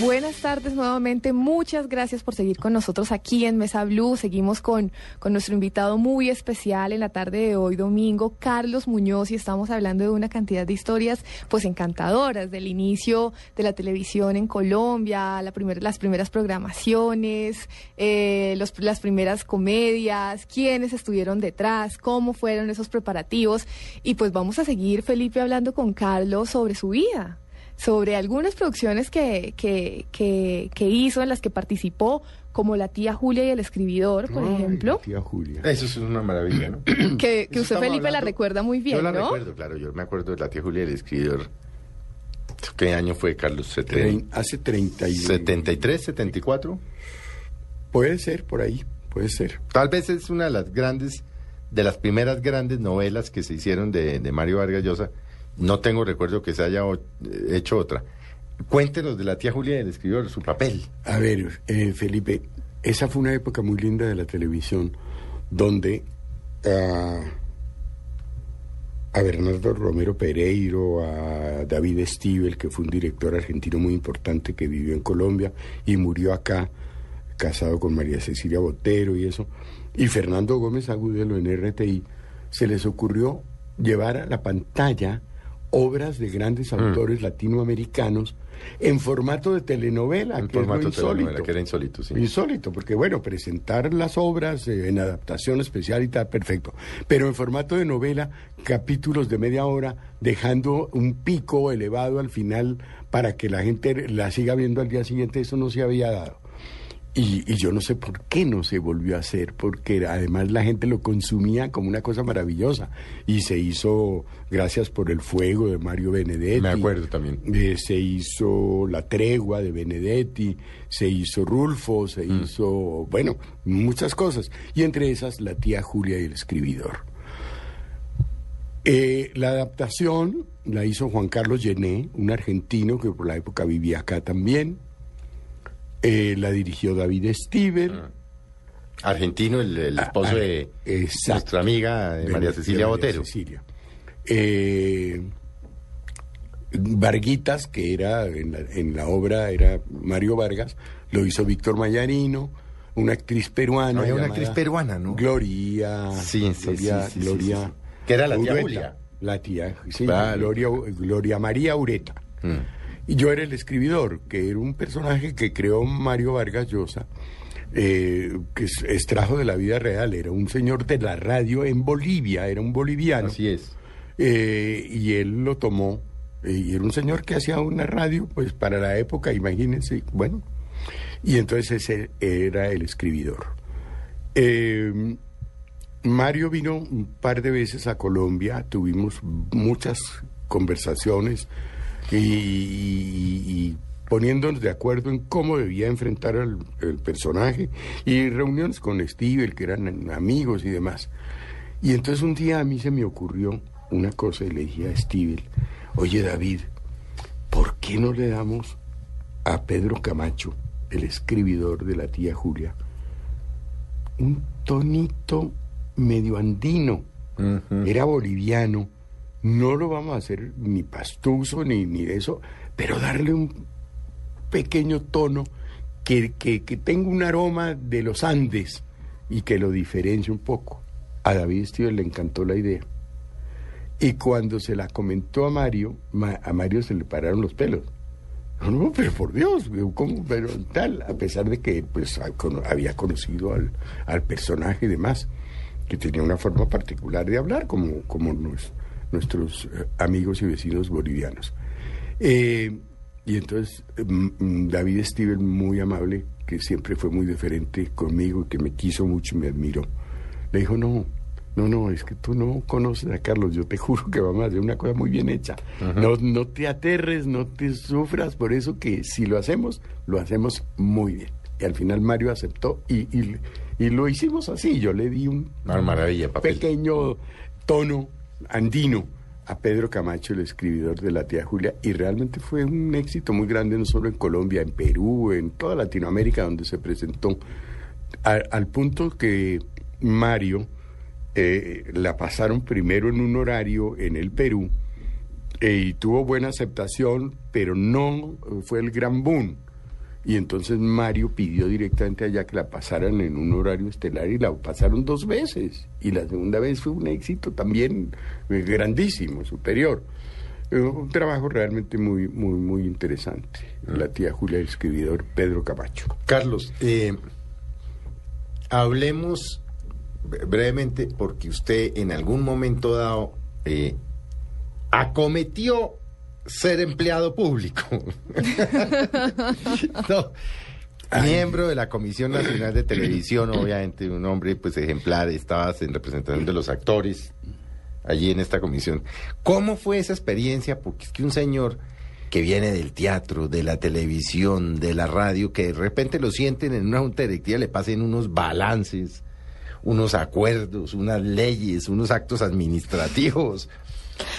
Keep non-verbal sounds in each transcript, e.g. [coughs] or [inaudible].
Buenas tardes nuevamente. Muchas gracias por seguir con nosotros aquí en Mesa Blue. Seguimos con, con nuestro invitado muy especial en la tarde de hoy, domingo, Carlos Muñoz, y estamos hablando de una cantidad de historias pues encantadoras del inicio de la televisión en Colombia, la primer, las primeras programaciones, eh, los, las primeras comedias, quiénes estuvieron detrás, cómo fueron esos preparativos. Y pues vamos a seguir, Felipe, hablando con Carlos sobre su vida sobre algunas producciones que, que, que, que, hizo, en las que participó, como La tía Julia y el escribidor, por Ay, ejemplo. La tía Julia. Eso es una maravilla, ¿no? [coughs] Que, que usted, Felipe, la hablando- recuerda muy bien, Yo la ¿no? recuerdo, claro. Yo me acuerdo de la tía Julia, el escritor. ¿Qué año fue, Carlos? Seten- hace 30 y... 73, 74. Puede ser, por ahí, puede ser. Tal vez es una de las grandes, de las primeras grandes novelas que se hicieron de, de Mario Vargas Llosa. No tengo recuerdo que se haya eh, hecho otra. Cuéntenos de la tía Julia y el escritor, su papel. A ver, eh, Felipe, esa fue una época muy linda de la televisión, donde ah, a Bernardo Romero Pereiro, a David Stivel, que fue un director argentino muy importante que vivió en Colombia y murió acá, casado con María Cecilia Botero y eso, y Fernando Gómez Agudelo en RTI, se les ocurrió llevar a la pantalla obras de grandes autores latinoamericanos en formato de telenovela, En que es formato de insólito. telenovela, que era insólito, sí. Insólito, porque bueno, presentar las obras eh, en adaptación especial y tal, perfecto. Pero en formato de novela, capítulos de media hora, dejando un pico elevado al final para que la gente la siga viendo al día siguiente, eso no se había dado. Y, y yo no sé por qué no se volvió a hacer, porque además la gente lo consumía como una cosa maravillosa. Y se hizo Gracias por el Fuego de Mario Benedetti. Me acuerdo también. Eh, se hizo La Tregua de Benedetti, se hizo Rulfo, se Mm. hizo, bueno, muchas cosas. Y entre esas, La tía Julia y el escribidor. Eh, la adaptación la hizo Juan Carlos Llené, un argentino que por la época vivía acá también. Eh, la dirigió David Stivel. Argentino, el, el esposo Ah, de exacto. nuestra amiga eh, de- María de Cecilia María Botero. Cecilia. Eh, Varguitas, que era en la, en la obra, era Mario Vargas, lo hizo Víctor Mayarino, una actriz peruana. Una actriz peruana, ¿no? Gloria. Sí, sí, Gloria, sí, Gloria sí, sí. Que era la tía. Julia. La tía, sí, Claro. Gloria, Gloria María Ureta. Mm. Y yo era el escribidor, que era un personaje que creó Mario Vargas Llosa, eh, que extrajo de la vida real. Era un señor de la radio en Bolivia, era un boliviano. Así es. Eh, y él lo tomó. eh, y era un señor que hacía una radio, pues para la época, imagínense. Bueno, y entonces ese era el escribidor. Mario vino un par de veces a Colombia, tuvimos muchas conversaciones y, y- y poniéndonos de acuerdo en cómo debía enfrentar al el personaje y reuniones con Steve, que eran amigos y demás. Y entonces un día a mí se me ocurrió una cosa y le dije a Steve, oye David, ¿por qué no le damos a Pedro Camacho, el escribidor de la tía Julia, un tonito medio andino? Era boliviano. No lo vamos a hacer ni pastuso ni, ni eso, pero darle un pequeño tono que, que, que tenga un aroma de los Andes y que lo diferencie un poco. A David Steven le encantó la idea. Y cuando se la comentó a Mario, Ma- a Mario se le pararon los pelos. No, pero por Dios, ¿cómo? Pero tal, a pesar de que pues había conocido al, al personaje y demás, que tenía una forma particular de hablar, como, como nos- nuestros eh, amigos y vecinos bolivianos. Eh, y entonces mm, mm, David Steven, muy amable, que siempre fue muy diferente conmigo que me quiso mucho y me admiró, le dijo, no, No, no, es que tú no conoces a Carlos, yo te [laughs] juro que vamos a hacer una cosa muy bien hecha. no, no te aterres, no te sufras, por eso que si lo hacemos, lo hacemos muy bien. Y al final Mario aceptó y, y, y lo hicimos así, yo le di un maravilla, pequeño tono andino a Pedro Camacho, el escribidor de La Tía Julia, y realmente fue un éxito muy grande, no solo en Colombia, en Perú, en toda Latinoamérica donde se presentó, al punto que Mario eh, la pasaron primero en un horario en el Perú eh, y tuvo buena aceptación, pero no fue el gran boom. Y entonces Mario pidió directamente allá que la pasaran en un horario estelar y la pasaron dos veces. Y la segunda vez fue un éxito también eh, grandísimo, superior. Eh, un trabajo realmente muy, muy, muy interesante. La tía Julia, el escribidor Pedro Camacho. Carlos, eh, hablemos bre- brevemente porque usted en algún momento dado eh, acometió ser empleado público. [laughs] No, Miembro de la Comisión Nacional de Televisión, obviamente un hombre pues ejemplar, estabas en representación de los actores allí en esta comisión. ¿Cómo fue esa experiencia? Porque es que un señor que viene del teatro, de la televisión, de la radio, que de repente lo sienten en una junta directiva, le pasen unos balances, unos acuerdos, unas leyes, unos actos administrativos.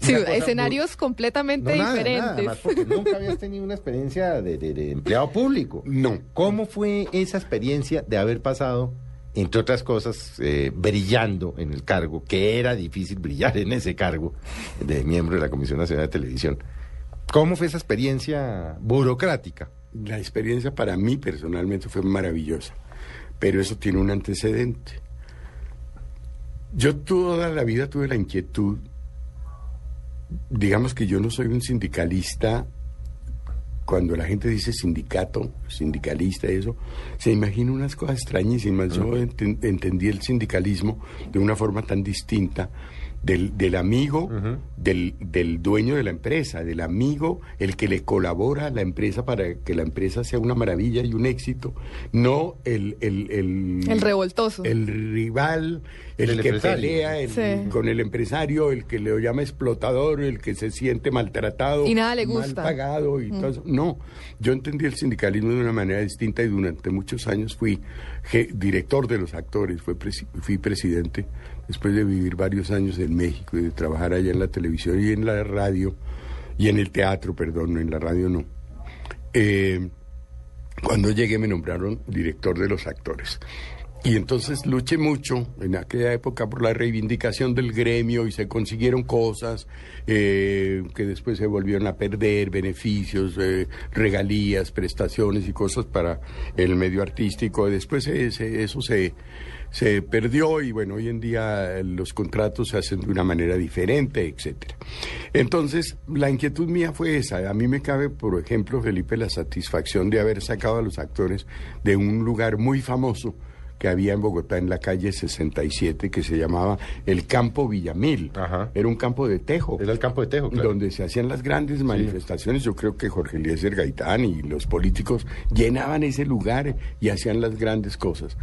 Sí, escenarios completamente no, nada, diferentes. nada, porque nunca habías tenido una experiencia de, de- de empleado público. No. ¿Cómo fue esa experiencia de haber pasado, entre otras cosas, eh, brillando en el cargo, que era difícil brillar en ese cargo de miembro de la Comisión Nacional de Televisión? ¿Cómo fue esa experiencia burocrática? La experiencia para mí personalmente fue maravillosa, pero eso tiene un antecedente. Yo toda la vida tuve la inquietud, digamos que yo no soy un sindicalista, cuando la gente dice sindicato, sindicalista, eso, se imagina unas cosas extrañísimas. Yo enten- entendí el sindicalismo de una forma tan distinta del, del amigo, del, del dueño de la empresa, del amigo, el que le colabora a la empresa para que la empresa sea una maravilla y un éxito, no el... El, el, El revoltoso. El rival, el, El que empresario. pelea el- Sí. con el empresario, el que le llama explotador, el que se siente maltratado. Y nada le mal gusta. pagado y todo eso. No, yo entendí el sindicalismo de una manera distinta y durante muchos años fui je- director de los actores, fui, presi- fui presidente después de vivir varios años en México y de trabajar allá en la televisión y en la radio y en el teatro, perdón, no en la radio no. Eh, cuando llegué me nombraron director de los actores. Y entonces luché mucho en aquella época por la reivindicación del gremio y se consiguieron cosas eh, que después se volvieron a perder, beneficios, eh, regalías, prestaciones y cosas para el medio artístico. Después se- se- eso se, se perdió y bueno, hoy en día los contratos se hacen de una manera diferente, etcétera. Entonces, la inquietud mía fue esa. A mí me cabe, por ejemplo, Felipe, la satisfacción de haber sacado a los actores de un lugar muy famoso que había en Bogotá en la calle 67 que se llamaba el Campo Villamil. Ajá. Era un campo de tejo Era el campo de Tejo, claro. donde se hacían las grandes manifestaciones. Yo creo que Jorge Eliezer Gaitán y los políticos llenaban ese lugar y hacían las grandes cosas.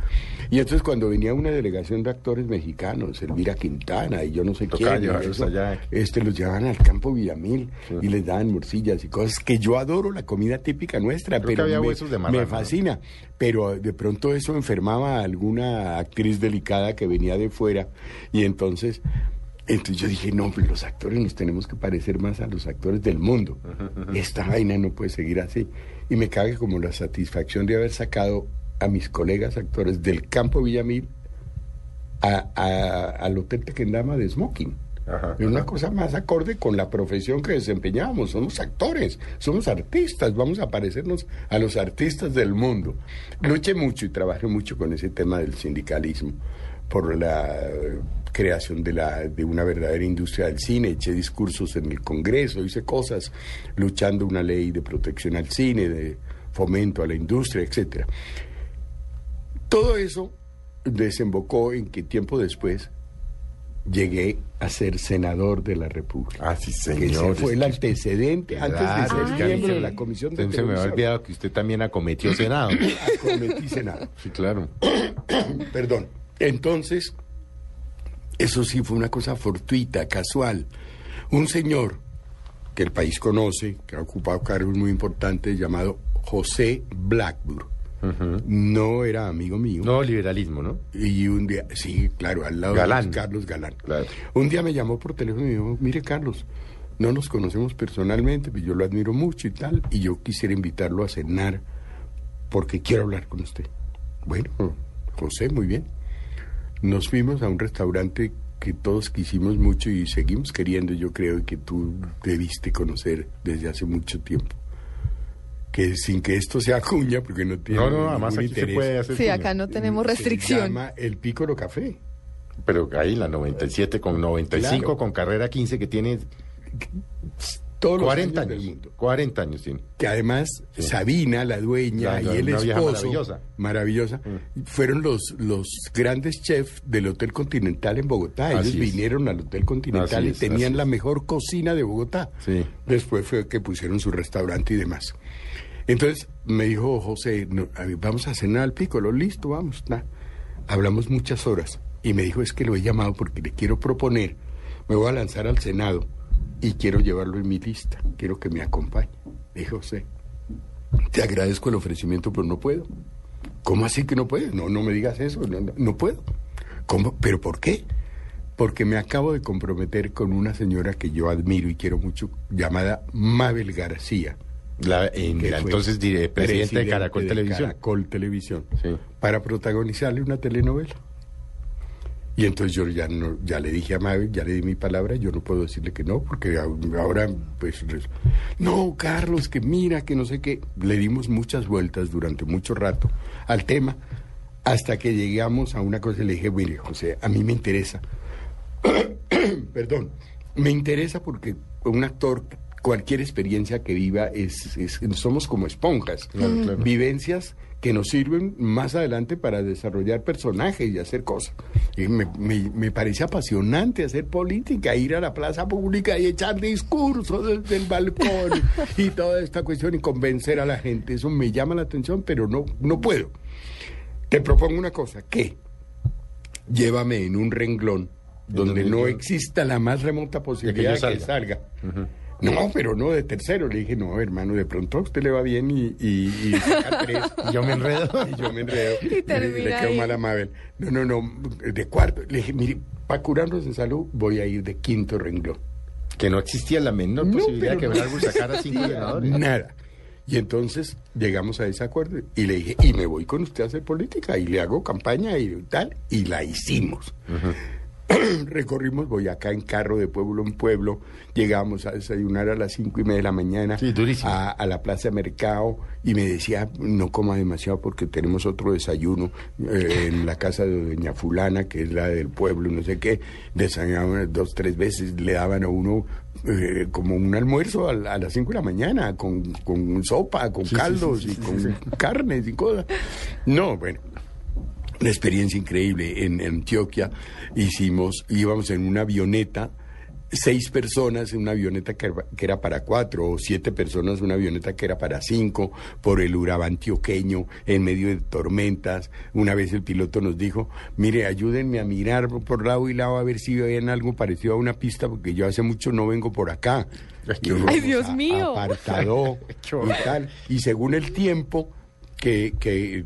Y entonces cuando venía una delegación de actores mexicanos, Elvira Quintana y yo no sé Tocaba quién, eso, allá. este, los llevaban al campo Villamil y les daban morcillas y cosas que yo adoro la comida típica nuestra, Creo que pero había me, huesos de me marrano. fascina. Pero de pronto eso enfermaba a alguna actriz delicada que venía de fuera y entonces entonces yo dije, no, pues los actores nos tenemos que parecer más a los actores del mundo. Esta vaina no puede seguir así. Y me cabe como la satisfacción de haber sacado a mis colegas actores del campo Villamil a- a- al Hotel Tequendama de Smoking. Ajá, Es una ajá. cosa más acorde con la profesión que desempeñamos. Somos actores, somos artistas, vamos a parecernos a los artistas del mundo. Luché mucho y trabajé mucho con ese tema del sindicalismo por la creación de, la, de una verdadera industria del cine. Eché discursos en el Congreso, hice cosas luchando una ley de protección al cine, de fomento a la industria, etcétera. Todo eso desembocó en que tiempo después llegué a ser senador de la República. Ah, sí, Que señor. fue el antecedente antes Claro, de ser miembro de la Comisión de Se me había olvidado que usted también acometió Senado. Acometí Senado. Sí, claro. [coughs] Perdón. Entonces, Eso sí fue una cosa fortuita, casual. Un señor que el país conoce, que ha ocupado cargos muy importantes, llamado José Blackburn. No era amigo mío. No, liberalismo, ¿no? Y un día, sí, claro, al lado Galán. de Carlos Galán. Claro. Un día me llamó por teléfono y me dijo, mire Carlos, no nos conocemos personalmente, pero yo lo admiro mucho y tal, y yo quisiera invitarlo a cenar porque quiero hablar con usted. Bueno, José, muy bien. Nos fuimos a un restaurante que todos quisimos mucho y seguimos queriendo, yo creo, y que tú debiste conocer desde hace mucho tiempo. Que sin que esto sea cuña, porque no tiene No, no, además aquí se interés, puede hacer. Sí, cuña. acá no tenemos se restricción. llama el Pícoro Café. Pero ahí la 97 con 95 Claro. con carrera 15 que tiene Todos los 40 años años. del mundo. 40 años tiene. que además Sí. Sabina, la dueña, La- y el esposo, maravillosa. Mm. maravillosa, fueron los, los grandes chefs del Hotel Continental en Bogotá. Ellos Así es. vinieron al Hotel Continental Así y es, tenían así la mejor cocina de Bogotá. Sí. Después fue que pusieron su restaurante y demás. Entonces me dijo José, vamos a cenar al Piccolo, listo, vamos. na. Hablamos muchas horas y me dijo, es que lo he llamado porque le quiero proponer, me voy a lanzar al Senado y quiero llevarlo en mi lista, quiero que me acompañe. Dije, José, te agradezco el ofrecimiento, pero no puedo. ¿Cómo así que no puedes? No, no me digas eso, no, no, no puedo. ¿Cómo? ¿Pero por qué? Porque me acabo de comprometer con una señora que yo admiro y quiero mucho, llamada Mabel García. La, en que la fue entonces dire- presidente de Caracol de Televisión. Caracol Televisión. Sí. Para protagonizarle una telenovela. Y entonces yo ya no, ya le dije a Mabel, ya le di mi palabra, yo no puedo decirle que no, porque ahora, pues, no, Carlos, que mira, que no sé qué. Le dimos muchas vueltas durante mucho rato al tema, hasta que llegamos a una cosa y le dije, mire, José, a mí me interesa, [coughs] perdón, me interesa porque un actor, cualquier experiencia que viva, es, es- somos como esponjas, Claro, claro. vivencias que nos sirven más adelante para desarrollar personajes y hacer cosas. Y me, me, me parece apasionante hacer política, ir a la plaza pública y echar discursos desde el balcón y toda esta cuestión y convencer a la gente. Eso me llama la atención, pero no, no puedo. Te propongo una cosa, que llévame en un renglón donde donde no yo- exista la más remota posibilidad de que salga. No, pero no de tercero. Le dije, no, hermano, de pronto a usted le va bien y, y, y saca tres. [laughs] Y yo me enredo. Y yo me enredo. Y le, termina le quedó ahí. mal a Mabel. No, no, no, de cuarto. Le dije, mire, para curarnos en salud voy a ir de quinto renglón. Que no existía la menor No, posibilidad pero que Bernardo sacara cinco existía senadores. Nada. Y entonces llegamos a ese acuerdo y le dije, y me voy con usted a hacer política y le hago campaña y tal, y la hicimos. [clears throat] Recorrimos Boyacá en carro de pueblo en pueblo, llegamos a desayunar a las cinco y media de la mañana Sí, a, a la plaza de mercado. Y me decía, no coma demasiado porque tenemos otro desayuno eh, en la casa de doña fulana, que es la del pueblo, no sé qué, desayunaban dos, tres veces, le daban a uno eh, como un almuerzo a, a las cinco de la mañana, con, con sopa, con Sí, caldos sí, y con carnes y cosas. No, bueno, una experiencia increíble en, en Antioquia. Hicimos, íbamos en una avioneta, seis personas en una avioneta que, era- para cuatro, o siete personas en una avioneta que era para cinco, por el Urabá antioqueño, en medio de tormentas. Una vez el piloto nos dijo, mire, ayúdenme a mirar por lado y lado a ver si ven algo parecido a una pista, porque yo hace mucho no vengo por acá. Ay, Dios a- mío. Apartado [laughs] y tal. Y según el tiempo que, que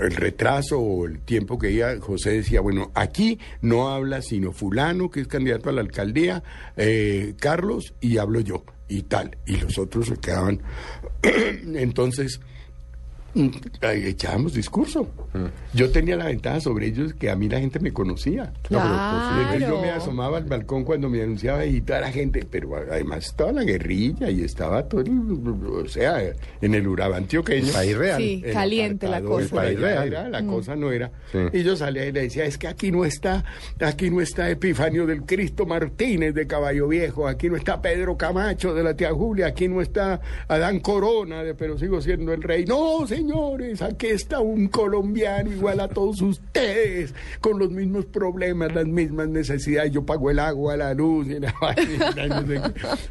el retraso o el tiempo que iba, José decía, bueno, aquí no habla sino fulano, que es candidato a la alcaldía, eh, Carlos, y hablo yo, y tal. Y los otros se quedaban. [clears throat] Entonces, echábamos discurso. Yo tenía la ventaja sobre ellos que a mí la gente me conocía. Claro. Entonces yo me asomaba al balcón cuando me anunciaba y toda la gente, pero además estaba la guerrilla y estaba todo, el- o sea, en el Urabá antioqueño. País real. Sí, en caliente la cosa. por País real. era, la cosa no era. Sí. Y yo salía y le decía, es que aquí no está, aquí no está Epifanio del Cristo Martínez de Caballo Viejo, aquí no está Pedro Camacho de la tía Julia, aquí no está Adán Corona, de, pero sigo siendo el rey. No, señores, aquí está un colombiano igual a todos ustedes, con los mismos problemas, las mismas necesidades. Yo pago el agua, la luz y, la [laughs] vaina, y no sé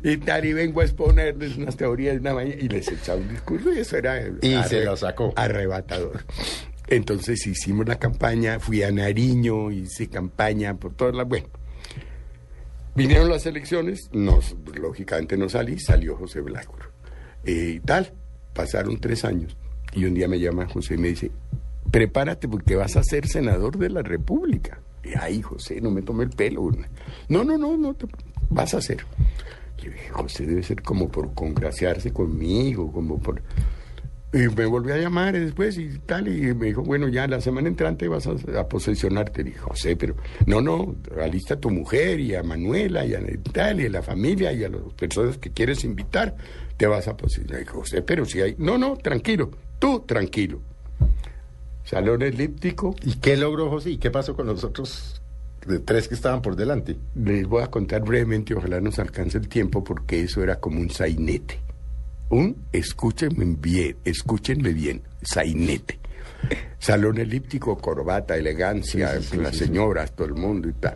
qué. y tal, y vengo a exponerles unas teorías de una mañana y les echaba un discurso y eso era Y se lo sacó. arrebatador. Entonces hicimos la campaña, fui a Nariño, hice campaña por todas las... Bueno, vinieron las elecciones, nos, lógicamente no salí, salió José Velasco. Eh, y tal, pasaron tres años y un día me llama José y me dice, prepárate porque vas a ser senador de la República. Y ay, José, no me tome el pelo. No, no, no, no, vas a ser. Yo dije, José debe ser como por congraciarse conmigo, como por... Y me volvió a llamar después y tal, y me dijo, bueno, ya la semana entrante vas a, posesionarte. dije, José, pero no, no, alista a tu mujer y a Manuela y a tal, y a la familia y a las personas que quieres invitar, te vas a posesionar. dije, José, pero si hay... No, no, tranquilo, tú tranquilo. Salón elíptico. ¿Y qué logró José? ¿Y qué pasó con los otros de tres que estaban por delante? Les voy a contar brevemente, ojalá nos alcance el tiempo, porque eso era como un sainete un, escúchenme bien, escúchenme bien, sainete. Salón elíptico, corbata, elegancia, las señoras, todo el mundo y tal.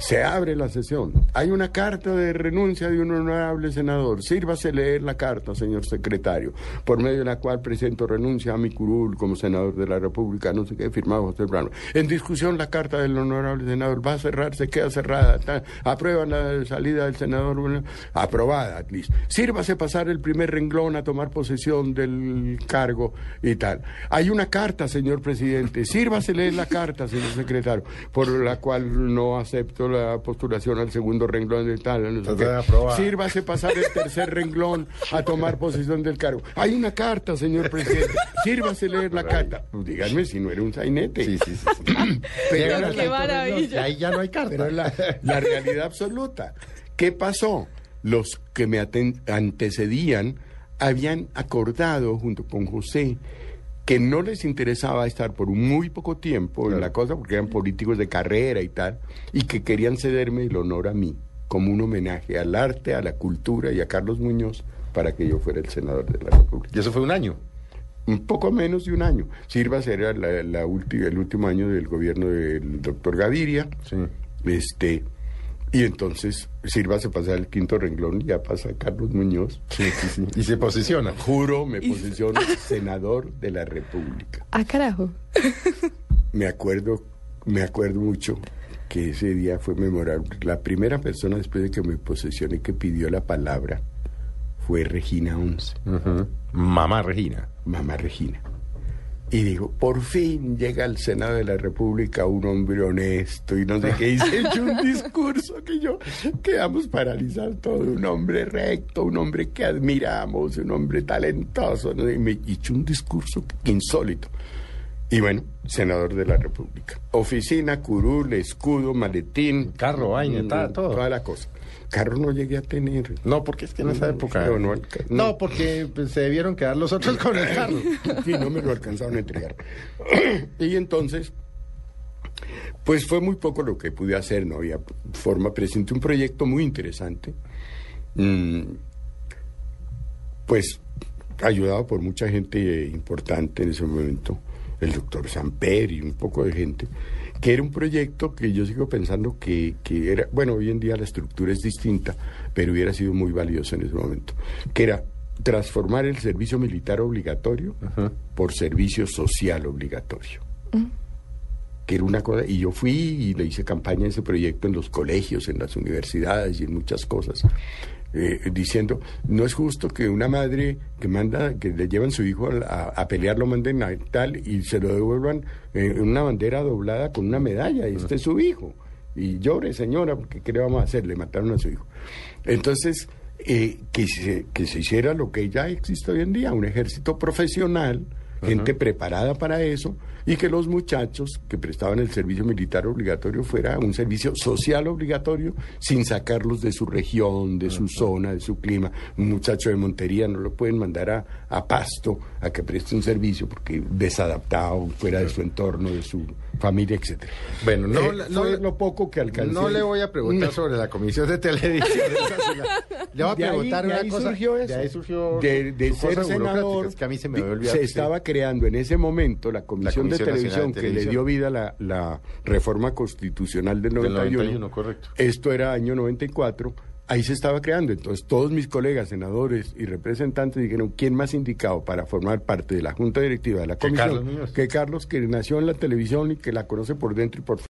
Se abre la sesión. Hay una carta de renuncia de un honorable senador. Sírvase leer la carta, señor secretario, por medio de la cual presento renuncia a mi curul como senador de la República, no sé qué, firmado José Brano. En discusión la carta del honorable senador va a cerrar, se queda cerrada. aprueba la salida del senador, aprobada, listo. Sírvase pasar el primer renglón a tomar posesión del cargo y tal. Hay una carta, señor presidente. Sírvase leer la carta, señor secretario, por la cual no acepto la postulación al segundo renglón de tal. No Sírvase pasar el tercer renglón a tomar posesión del cargo. Hay una carta, señor presidente. Sírvase leer la carta. Pues díganme si no era un sainete. Sí, sí, sí. Pero, qué maravilla. Ahí ya no hay carta. Pero la, la realidad absoluta. ¿Qué pasó? Los que me antecedían habían acordado junto con José que no les interesaba estar por muy poco tiempo en la cosa, porque eran políticos de carrera y tal, y que querían cederme el honor a mí, como un homenaje al arte, a la cultura y a Carlos Muñoz, para que yo fuera el senador de la República. ¿Y eso fue un año? Un poco menos de un año. Sirva la, la el último año del gobierno del doctor Gaviria. Sí. Este, y entonces sirva se pasa el quinto renglón y ya pasa Carlos Muñoz. Sí, sí, sí. Y se posiciona. Juro, me posiciono senador de la República. Ah, carajo. Me acuerdo, me acuerdo mucho que ese día fue memorable. La primera persona después de que me posesioné que pidió la palabra fue Regina Once. Mamá Regina. Mamá Regina. Y digo, por fin llega al Senado de la República un hombre honesto y no sé qué. Y se un [laughs] discurso que yo quedamos paralizados todo. Un hombre recto, un hombre que admiramos, un hombre talentoso. Y me hizo un discurso insólito. Y bueno, senador de la República. Oficina, curul, escudo, maletín. Carro, vaina, mm, todo. Toda la cosa carro no llegué a tener. No, porque es que en esa época. No, porque pues, se debieron quedar los otros con el carro. [laughs] Sí, no me lo alcanzaron a entregar. [clears throat] y entonces, pues fue muy poco lo que pude hacer, no había forma. Presenté un proyecto muy interesante. Mm, pues ayudado por mucha gente importante en ese momento, el doctor Samper y un poco de gente que era un proyecto que yo sigo pensando que, que, era, bueno, hoy en día la estructura es distinta, pero hubiera sido muy valioso en ese momento, que era transformar el servicio militar obligatorio por servicio social obligatorio. Mm. Que era una cosa, y yo fui y le hice campaña a ese proyecto en los colegios, en las universidades y en muchas cosas. Eh, diciendo, no es justo que una madre que manda, que le llevan su hijo a, pelear, lo manden a tal y se lo devuelvan en una bandera doblada con una medalla, y este es su hijo. Y llore, señora, porque ¿qué le vamos a hacer? Le mataron a su hijo. Entonces, eh, que, se, que se hiciera lo que ya existe hoy en día, un ejército profesional, gente preparada para eso, y que los muchachos que prestaban el servicio militar obligatorio fuera un servicio social obligatorio sin sacarlos de su región, de su zona, de su clima. Un muchacho de Montería no lo pueden mandar a, a Pasto a que preste un servicio porque desadaptado, fuera de su entorno, de su familia, etcétera. Bueno, no, eh, no lo poco que alcancé. No le voy a preguntar sobre la comisión de televisión. [laughs] le voy a preguntar una cosa. Surgió eso. De ahí surgió de, ser senador. que a mí se me Se estaba creando en ese momento la comisión, de, televisión que le dio vida a la, la reforma constitucional del 91. correcto. Esto era año 94 ahí se estaba creando. Entonces todos mis colegas, senadores y representantes dijeron, ¿quién más indicado para formar parte de la Junta Directiva de la Que Comisión? Carlos Muñoz. Que Carlos, que nació en la televisión y que la conoce por dentro y por fuera.